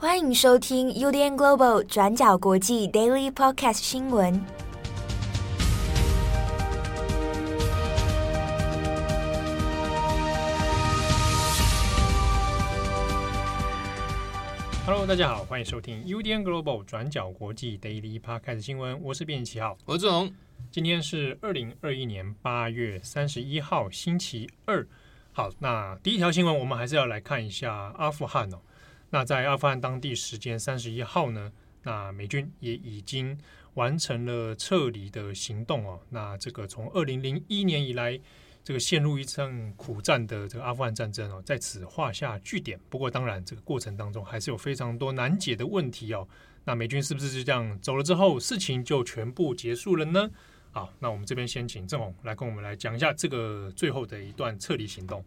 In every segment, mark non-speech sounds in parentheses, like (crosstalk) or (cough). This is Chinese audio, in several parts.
欢迎收听 UDN Global 转角国际 Daily Podcast 新闻。Hello，大家好，欢迎收听 UDN Global 转角国际 Daily Podcast 新闻。我是编辑七号，我是志宏。今天是二零二一年八月三十一号，星期二。好，那第一条新闻，我们还是要来看一下阿富汗哦。那在阿富汗当地时间三十一号呢，那美军也已经完成了撤离的行动哦。那这个从二零零一年以来，这个陷入一场苦战的这个阿富汗战争哦，在此画下句点。不过，当然这个过程当中还是有非常多难解的问题哦。那美军是不是就这样走了之后，事情就全部结束了呢？好，那我们这边先请正红来跟我们来讲一下这个最后的一段撤离行动。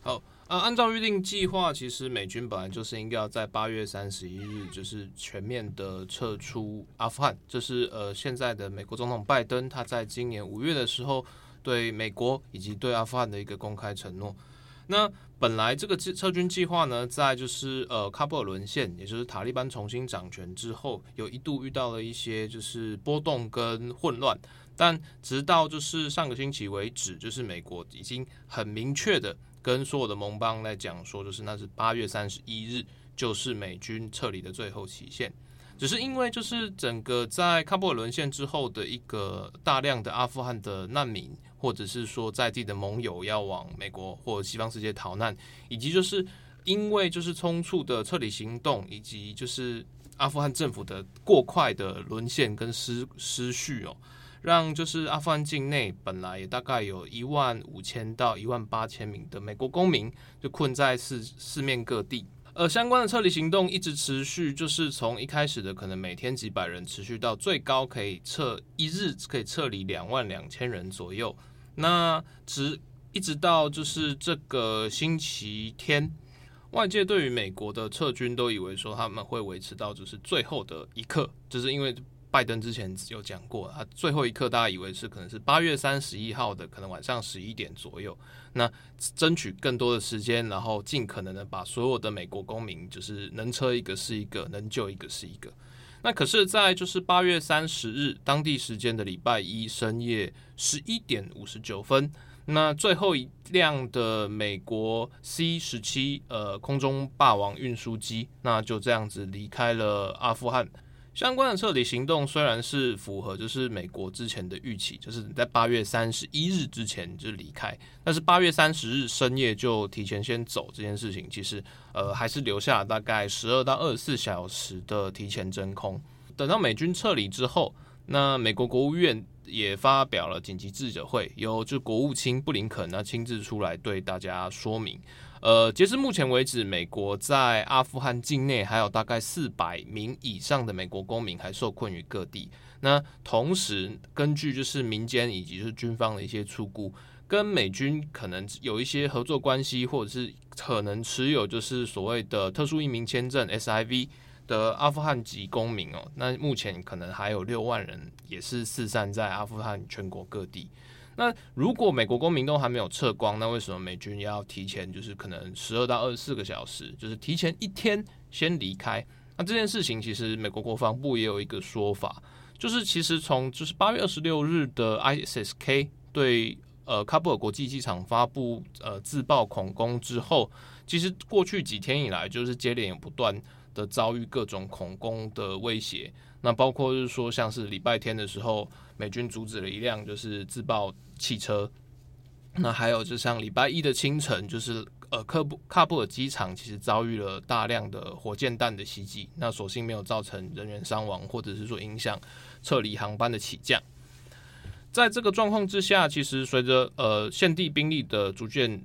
好，啊，按照预定计划，其实美军本来就是应该要在八月三十一日，就是全面的撤出阿富汗。这是呃，现在的美国总统拜登他在今年五月的时候对美国以及对阿富汗的一个公开承诺。那本来这个撤军计划呢，在就是呃喀布尔沦陷，也就是塔利班重新掌权之后，有一度遇到了一些就是波动跟混乱。但直到就是上个星期为止，就是美国已经很明确的跟所有的盟邦来讲说，就是那是八月三十一日，就是美军撤离的最后期限。只是因为就是整个在喀布尔沦陷之后的一个大量的阿富汗的难民，或者是说在地的盟友要往美国或西方世界逃难，以及就是因为就是匆促的撤离行动，以及就是阿富汗政府的过快的沦陷跟失失序哦。让就是阿富汗境内本来也大概有一万五千到一万八千名的美国公民就困在四四面各地，而相关的撤离行动一直持续，就是从一开始的可能每天几百人，持续到最高可以撤一日可以撤离两万两千人左右。那直一直到就是这个星期天，外界对于美国的撤军都以为说他们会维持到就是最后的一刻，就是因为。拜登之前有讲过，他最后一刻大家以为是可能是八月三十一号的，可能晚上十一点左右，那争取更多的时间，然后尽可能的把所有的美国公民，就是能撤一个是一个，能救一个是一个。那可是，在就是八月三十日当地时间的礼拜一深夜十一点五十九分，那最后一辆的美国 C 十七呃空中霸王运输机，那就这样子离开了阿富汗。相关的撤离行动虽然是符合就是美国之前的预期，就是你在八月三十一日之前就离开，但是八月三十日深夜就提前先走这件事情，其实呃还是留下了大概十二到二十四小时的提前真空。等到美军撤离之后，那美国国务院也发表了紧急记者会，由就国务卿布林肯呢亲自出来对大家说明。呃，截至目前为止，美国在阿富汗境内还有大概四百名以上的美国公民还受困于各地。那同时，根据就是民间以及就是军方的一些初估，跟美军可能有一些合作关系，或者是可能持有就是所谓的特殊移民签证 （SIV） 的阿富汗籍公民哦，那目前可能还有六万人也是四散在阿富汗全国各地。那如果美国公民都还没有撤光，那为什么美军要提前就是可能十二到二十四个小时，就是提前一天先离开？那这件事情其实美国国防部也有一个说法，就是其实从就是八月二十六日的 ISSK 对呃喀布尔国际机场发布呃自爆恐攻之后，其实过去几天以来就是接连不断的遭遇各种恐攻的威胁。那包括就是说，像是礼拜天的时候，美军阻止了一辆就是自爆汽车。那还有就像礼拜一的清晨，就是呃，喀布喀布尔机场其实遭遇了大量的火箭弹的袭击。那所幸没有造成人员伤亡，或者是说影响撤离航班的起降。在这个状况之下，其实随着呃现地兵力的逐渐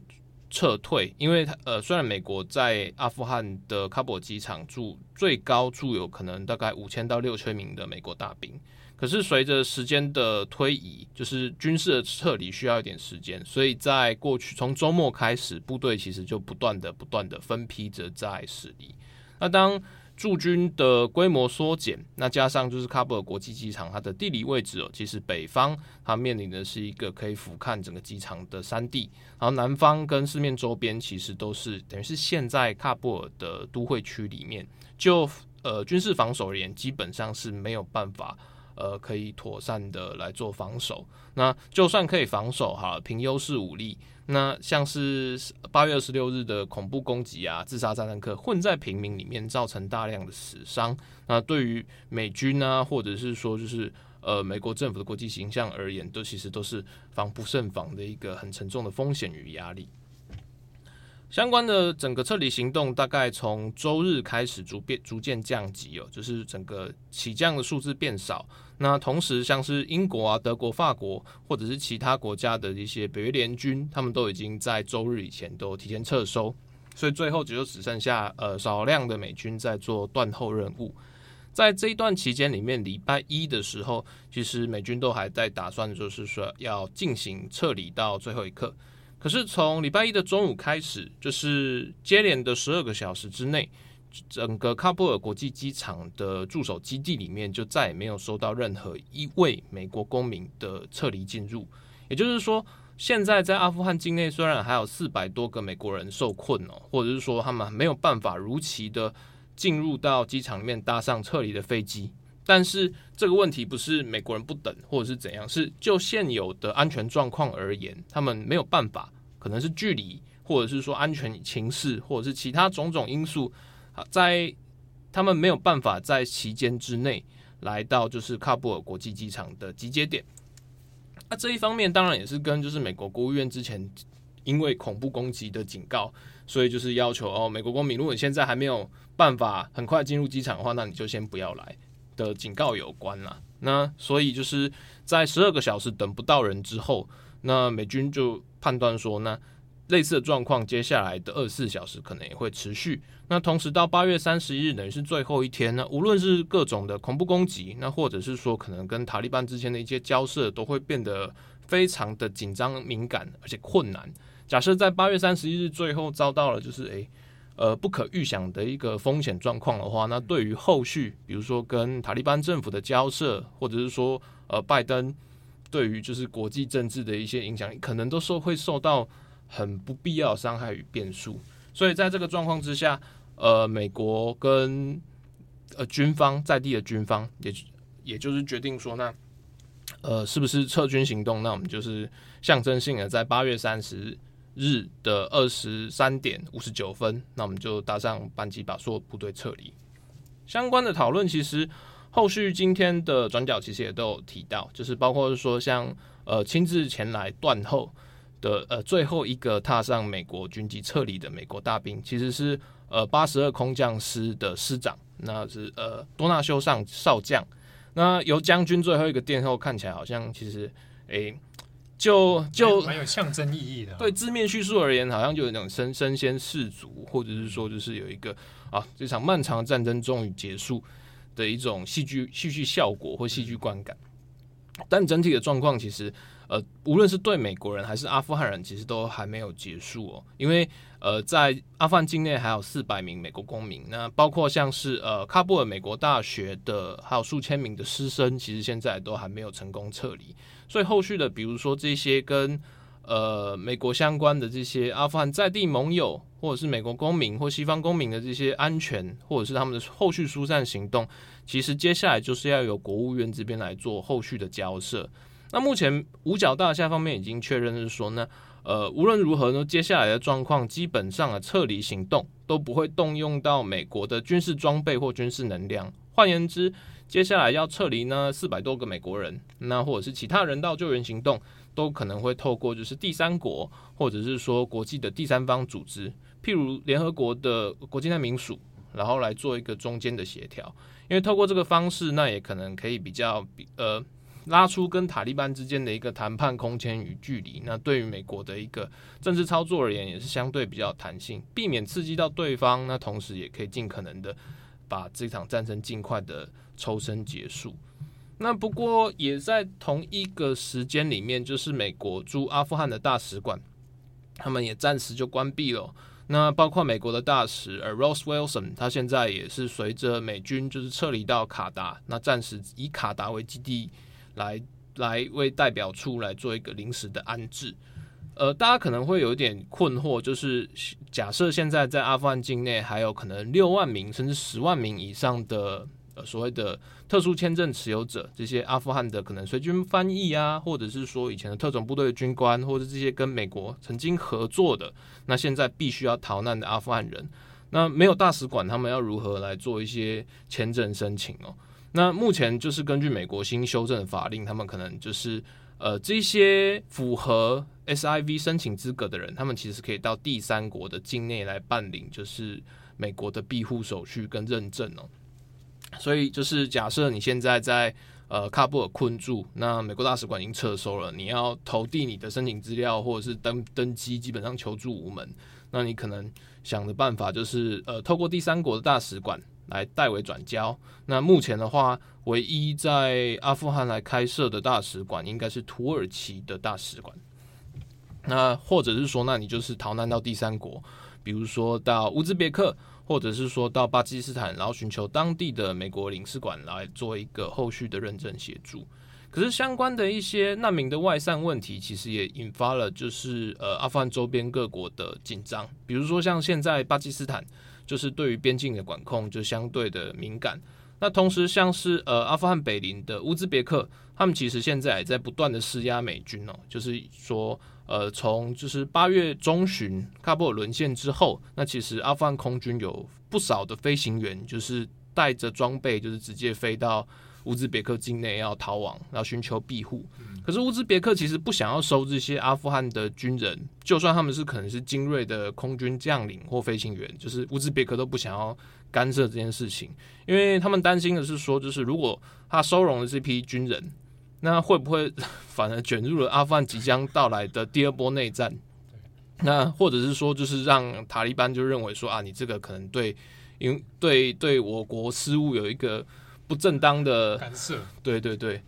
撤退，因为呃，虽然美国在阿富汗的喀布尔机场驻最高驻有可能大概五千到六千名的美国大兵，可是随着时间的推移，就是军事的撤离需要一点时间，所以在过去从周末开始，部队其实就不断的不断的分批着在驶离。那当驻军的规模缩减，那加上就是喀布尔国际机场，它的地理位置哦，其实北方它面临的是一个可以俯瞰整个机场的山地，然后南方跟四面周边其实都是等于是现在喀布尔的都会区里面，就呃军事防守而言，基本上是没有办法呃可以妥善的来做防守。那就算可以防守哈，凭优势武力。那像是八月二十六日的恐怖攻击啊，自杀炸弹客混在平民里面，造成大量的死伤。那对于美军啊，或者是说就是呃美国政府的国际形象而言，都其实都是防不胜防的一个很沉重的风险与压力。相关的整个撤离行动，大概从周日开始逐变逐渐降级哦，就是整个起降的数字变少。那同时，像是英国啊、德国、法国，或者是其他国家的一些北约联军，他们都已经在周日以前都提前撤收，所以最后只有只剩下呃少量的美军在做断后任务。在这一段期间里面，礼拜一的时候，其实美军都还在打算，就是说要进行撤离到最后一刻。可是从礼拜一的中午开始，就是接连的十二个小时之内，整个喀布尔国际机场的驻守基地里面就再也没有收到任何一位美国公民的撤离进入。也就是说，现在在阿富汗境内虽然还有四百多个美国人受困哦，或者是说他们没有办法如期的进入到机场里面搭上撤离的飞机。但是这个问题不是美国人不等，或者是怎样，是就现有的安全状况而言，他们没有办法，可能是距离，或者是说安全情势，或者是其他种种因素，在他们没有办法在期间之内来到就是喀布尔国际机场的集结点。那这一方面当然也是跟就是美国国务院之前因为恐怖攻击的警告，所以就是要求哦，美国公民如果你现在还没有办法很快进入机场的话，那你就先不要来。的警告有关了，那所以就是在十二个小时等不到人之后，那美军就判断说，那类似的状况接下来的二十四小时可能也会持续。那同时到八月三十一日，等于是最后一天，那无论是各种的恐怖攻击，那或者是说可能跟塔利班之间的一些交涉，都会变得非常的紧张、敏感，而且困难。假设在八月三十一日最后遭到了就是诶。呃，不可预想的一个风险状况的话，那对于后续，比如说跟塔利班政府的交涉，或者是说，呃，拜登对于就是国际政治的一些影响，可能都受会受到很不必要的伤害与变数。所以在这个状况之下，呃，美国跟呃军方在地的军方，也也就是决定说，那呃，是不是撤军行动？那我们就是象征性的在八月三十日。的二十三点五十九分，那我们就搭上班机，把所有部队撤离。相关的讨论，其实后续今天的转角其实也都有提到，就是包括说像呃亲自前来断后的呃最后一个踏上美国军机撤离的美国大兵，其实是呃八十二空降师的师长，那是呃多纳修上少将。那由将军最后一个殿后，看起来好像其实诶。欸就就蛮有象征意义的。对字面叙述而言，好像就有那种身身先士卒，或者是说就是有一个啊，这场漫长的战争终于结束的一种戏剧戏剧效果或戏剧观感。但整体的状况其实，呃，无论是对美国人还是阿富汗人，其实都还没有结束哦。因为呃，在阿富汗境内还有四百名美国公民，那包括像是呃喀布尔美国大学的，还有数千名的师生，其实现在都还没有成功撤离。所以后续的，比如说这些跟呃美国相关的这些阿富汗在地盟友，或者是美国公民或西方公民的这些安全，或者是他们的后续疏散行动，其实接下来就是要由国务院这边来做后续的交涉。那目前五角大厦方面已经确认是说呢，呃，无论如何呢，接下来的状况基本上啊撤离行动都不会动用到美国的军事装备或军事能量。换言之，接下来要撤离呢，四百多个美国人，那或者是其他人道救援行动，都可能会透过就是第三国，或者是说国际的第三方组织，譬如联合国的国际难民署，然后来做一个中间的协调。因为透过这个方式，那也可能可以比较比呃拉出跟塔利班之间的一个谈判空间与距离。那对于美国的一个政治操作而言，也是相对比较弹性，避免刺激到对方。那同时也可以尽可能的把这场战争尽快的。抽身结束，那不过也在同一个时间里面，就是美国驻阿富汗的大使馆，他们也暂时就关闭了。那包括美国的大使而 Rose Wilson，他现在也是随着美军就是撤离到卡达，那暂时以卡达为基地来来为代表处来做一个临时的安置。呃，大家可能会有点困惑，就是假设现在在阿富汗境内还有可能六万名甚至十万名以上的呃所谓的特殊签证持有者，这些阿富汗的可能随军翻译啊，或者是说以前的特种部队的军官，或者这些跟美国曾经合作的，那现在必须要逃难的阿富汗人，那没有大使馆，他们要如何来做一些签证申请哦？那目前就是根据美国新修正的法令，他们可能就是。呃，这些符合 SIV 申请资格的人，他们其实可以到第三国的境内来办理，就是美国的庇护手续跟认证哦。所以，就是假设你现在在呃喀布尔困住，那美国大使馆已经撤收了，你要投递你的申请资料或者是登登机，基本上求助无门。那你可能想的办法就是呃，透过第三国的大使馆。来代为转交。那目前的话，唯一在阿富汗来开设的大使馆，应该是土耳其的大使馆。那或者是说，那你就是逃难到第三国，比如说到乌兹别克，或者是说到巴基斯坦，然后寻求当地的美国领事馆来做一个后续的认证协助。可是相关的一些难民的外散问题，其实也引发了就是呃阿富汗周边各国的紧张，比如说像现在巴基斯坦。就是对于边境的管控就相对的敏感。那同时，像是呃阿富汗北邻的乌兹别克，他们其实现在也在不断的施压美军哦。就是说，呃，从就是八月中旬喀布尔沦陷之后，那其实阿富汗空军有不少的飞行员，就是带着装备，就是直接飞到。乌兹别克境内要逃亡，要寻求庇护。可是乌兹别克其实不想要收这些阿富汗的军人，就算他们是可能是精锐的空军将领或飞行员，就是乌兹别克都不想要干涉这件事情，因为他们担心的是说，就是如果他收容了这批军人，那会不会 (laughs) 反而卷入了阿富汗即将到来的第二波内战？那或者是说，就是让塔利班就认为说啊，你这个可能对，因为对对我国事务有一个。不正当的干涉，对对对，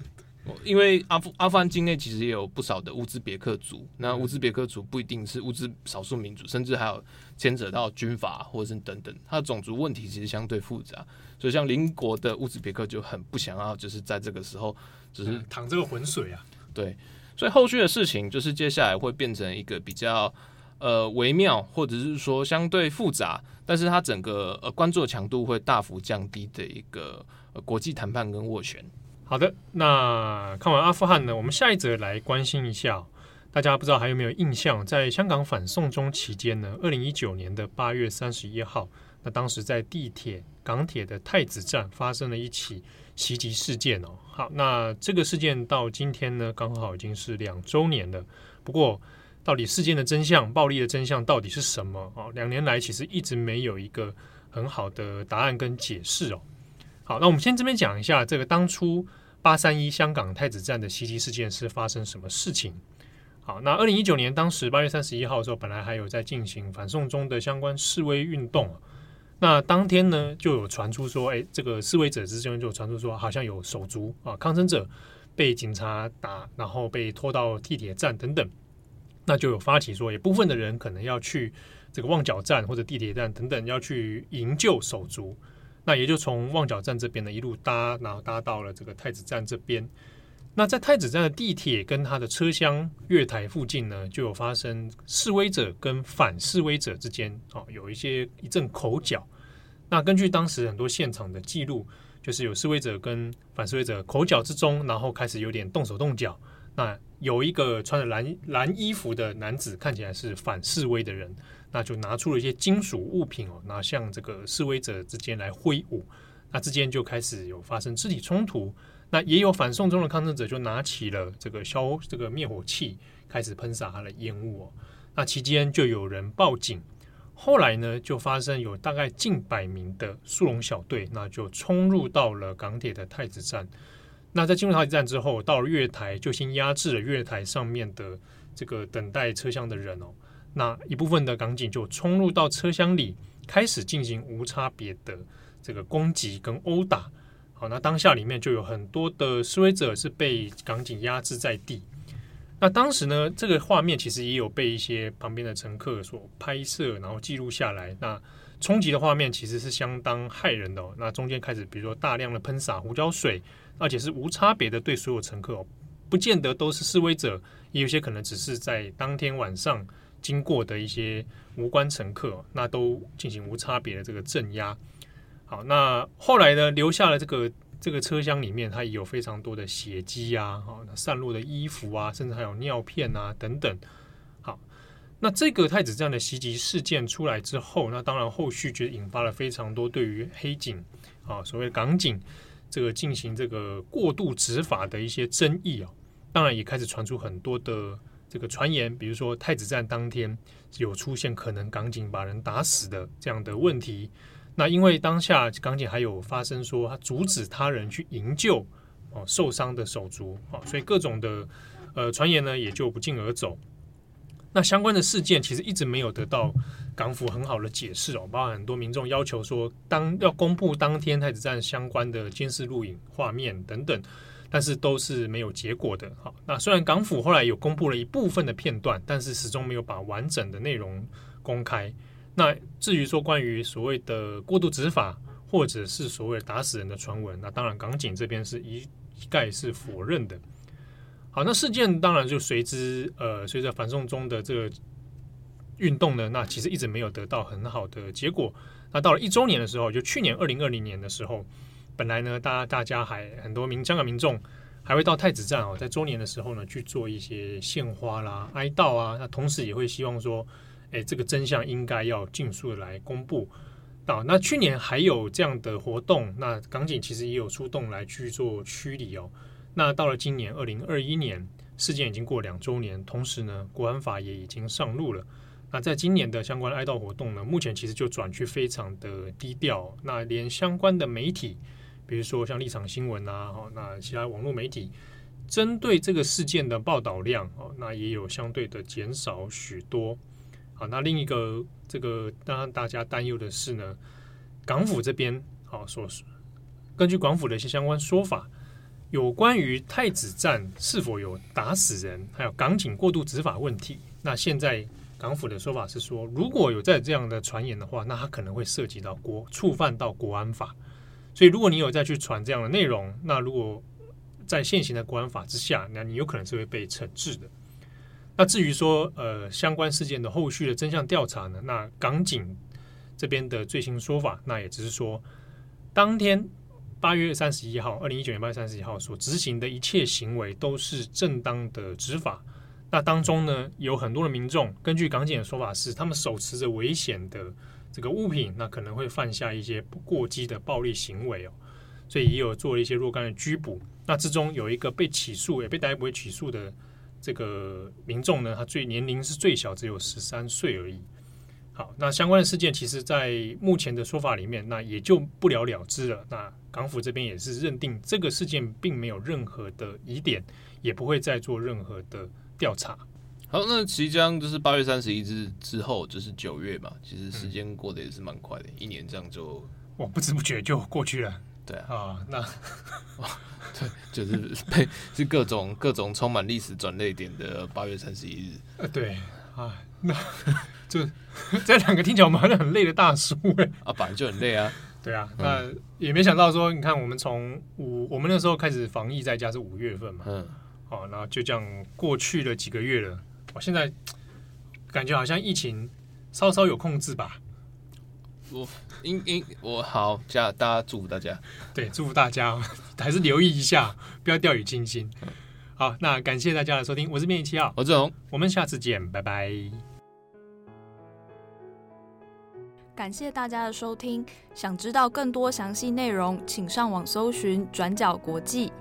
因为阿富阿富汗境内其实也有不少的乌兹别克族，那乌兹别克族不一定是乌兹少数民族，甚至还有牵扯到军阀或者是等等，它的种族问题其实相对复杂，所以像邻国的乌兹别克就很不想要，就是在这个时候只是淌这个浑水啊，对，所以后续的事情就是接下来会变成一个比较呃微妙，或者是说相对复杂，但是它整个呃关注的强度会大幅降低的一个。国际谈判跟斡旋。好的，那看完阿富汗呢，我们下一则来关心一下，大家不知道还有没有印象，在香港反送中期间呢，二零一九年的八月三十一号，那当时在地铁港铁的太子站发生了一起袭击事件哦。好，那这个事件到今天呢，刚好已经是两周年了。不过，到底事件的真相、暴力的真相到底是什么？哦，两年来其实一直没有一个很好的答案跟解释哦。好，那我们先这边讲一下这个当初八三一香港太子站的袭击事件是发生什么事情。好，那二零一九年当时八月三十一号的时候，本来还有在进行反送中的相关示威运动。那当天呢，就有传出说，哎，这个示威者之间就传出说，好像有手足啊，抗争者被警察打，然后被拖到地铁站等等。那就有发起说，有部分的人可能要去这个旺角站或者地铁站等等，要去营救手足。那也就从旺角站这边呢一路搭，然后搭到了这个太子站这边。那在太子站的地铁跟它的车厢月台附近呢，就有发生示威者跟反示威者之间啊有一些一阵口角。那根据当时很多现场的记录，就是有示威者跟反示威者口角之中，然后开始有点动手动脚。那有一个穿着蓝蓝衣服的男子，看起来是反示威的人。那就拿出了一些金属物品哦，拿向这个示威者之间来挥舞，那之间就开始有发生肢体冲突。那也有反送中的抗争者就拿起了这个消这个灭火器，开始喷洒他的烟雾哦。那期间就有人报警，后来呢就发生有大概近百名的速龙小队，那就冲入到了港铁的太子站。那在进入太子站之后，到了月台就先压制了月台上面的这个等待车厢的人哦。那一部分的港警就冲入到车厢里，开始进行无差别的这个攻击跟殴打。好，那当下里面就有很多的示威者是被港警压制在地。那当时呢，这个画面其实也有被一些旁边的乘客所拍摄，然后记录下来。那冲击的画面其实是相当骇人的哦。那中间开始，比如说大量的喷洒胡椒水，而且是无差别的对所有乘客哦，不见得都是示威者，也有些可能只是在当天晚上经过的一些无关乘客，那都进行无差别的这个镇压。好，那后来呢，留下了这个。这个车厢里面，它也有非常多的血迹啊，哈，散落的衣服啊，甚至还有尿片啊等等。好，那这个太子站的袭击事件出来之后，那当然后续就引发了非常多对于黑警啊，所谓港警这个进行这个过度执法的一些争议啊。当然也开始传出很多的这个传言，比如说太子站当天有出现可能港警把人打死的这样的问题。那因为当下港警还有发生说他阻止他人去营救哦受伤的手足啊，所以各种的呃传言呢也就不胫而走。那相关的事件其实一直没有得到港府很好的解释哦，包括很多民众要求说当要公布当天太子站相关的监视录影画面等等，但是都是没有结果的。好，那虽然港府后来有公布了一部分的片段，但是始终没有把完整的内容公开。那至于说关于所谓的过度执法，或者是所谓打死人的传闻，那当然港警这边是一一概是否认的。好，那事件当然就随之呃，随着反送中的这个运动呢，那其实一直没有得到很好的结果。那到了一周年的时候，就去年二零二零年的时候，本来呢，大家大家还很多民香港民众还会到太子站哦，在周年的时候呢去做一些献花啦、哀悼啊，那同时也会希望说。哎，这个真相应该要尽速来公布。啊，那去年还有这样的活动，那港警其实也有出动来去做驱离哦。那到了今年二零二一年，事件已经过两周年，同时呢，国安法也已经上路了。那在今年的相关哀悼活动呢，目前其实就转去非常的低调。那连相关的媒体，比如说像立场新闻啊，哈，那其他网络媒体，针对这个事件的报道量哦，那也有相对的减少许多。好，那另一个这个让大家担忧的是呢，港府这边好说，根据港府的一些相关说法，有关于太子站是否有打死人，还有港警过度执法问题，那现在港府的说法是说，如果有在这样的传言的话，那它可能会涉及到国触犯到国安法，所以如果你有再去传这样的内容，那如果在现行的国安法之下，那你有可能是会被惩治的。那至于说，呃，相关事件的后续的真相调查呢？那港警这边的最新说法，那也只是说，当天八月三十一号，二零一九年八月三十一号所执行的一切行为都是正当的执法。那当中呢，有很多的民众，根据港警的说法是，他们手持着危险的这个物品，那可能会犯下一些过激的暴力行为哦，所以也有做了一些若干的拘捕。那之中有一个被起诉也被逮捕、被起诉的。这个民众呢，他最年龄是最小，只有十三岁而已。好，那相关的事件，其实，在目前的说法里面，那也就不了了之了。那港府这边也是认定这个事件并没有任何的疑点，也不会再做任何的调查。好，那即将就是八月三十一日之后，就是九月嘛。其实时间过得也是蛮快的，嗯、一年这样就哇，不知不觉就过去了。对啊，啊那。(laughs) 对，就是被是各种各种充满历史转泪点的八月三十一日。呃，对啊，那就这两个听起来我们好像很累的大叔哎。啊，本来就很累啊。对啊，那也没想到说，你看我们从五，我们那时候开始防疫在家是五月份嘛，嗯，好，然后就这样过去了几个月了。我现在感觉好像疫情稍稍有控制吧。我应应我好加大家祝福大家，对，祝福大家 (laughs) 还是留意一下，不要掉以轻心。好，那感谢大家的收听，我是编辑七号，我是龙，我们下次见，拜拜。感谢大家的收听，想知道更多详细内容，请上网搜寻转角国际。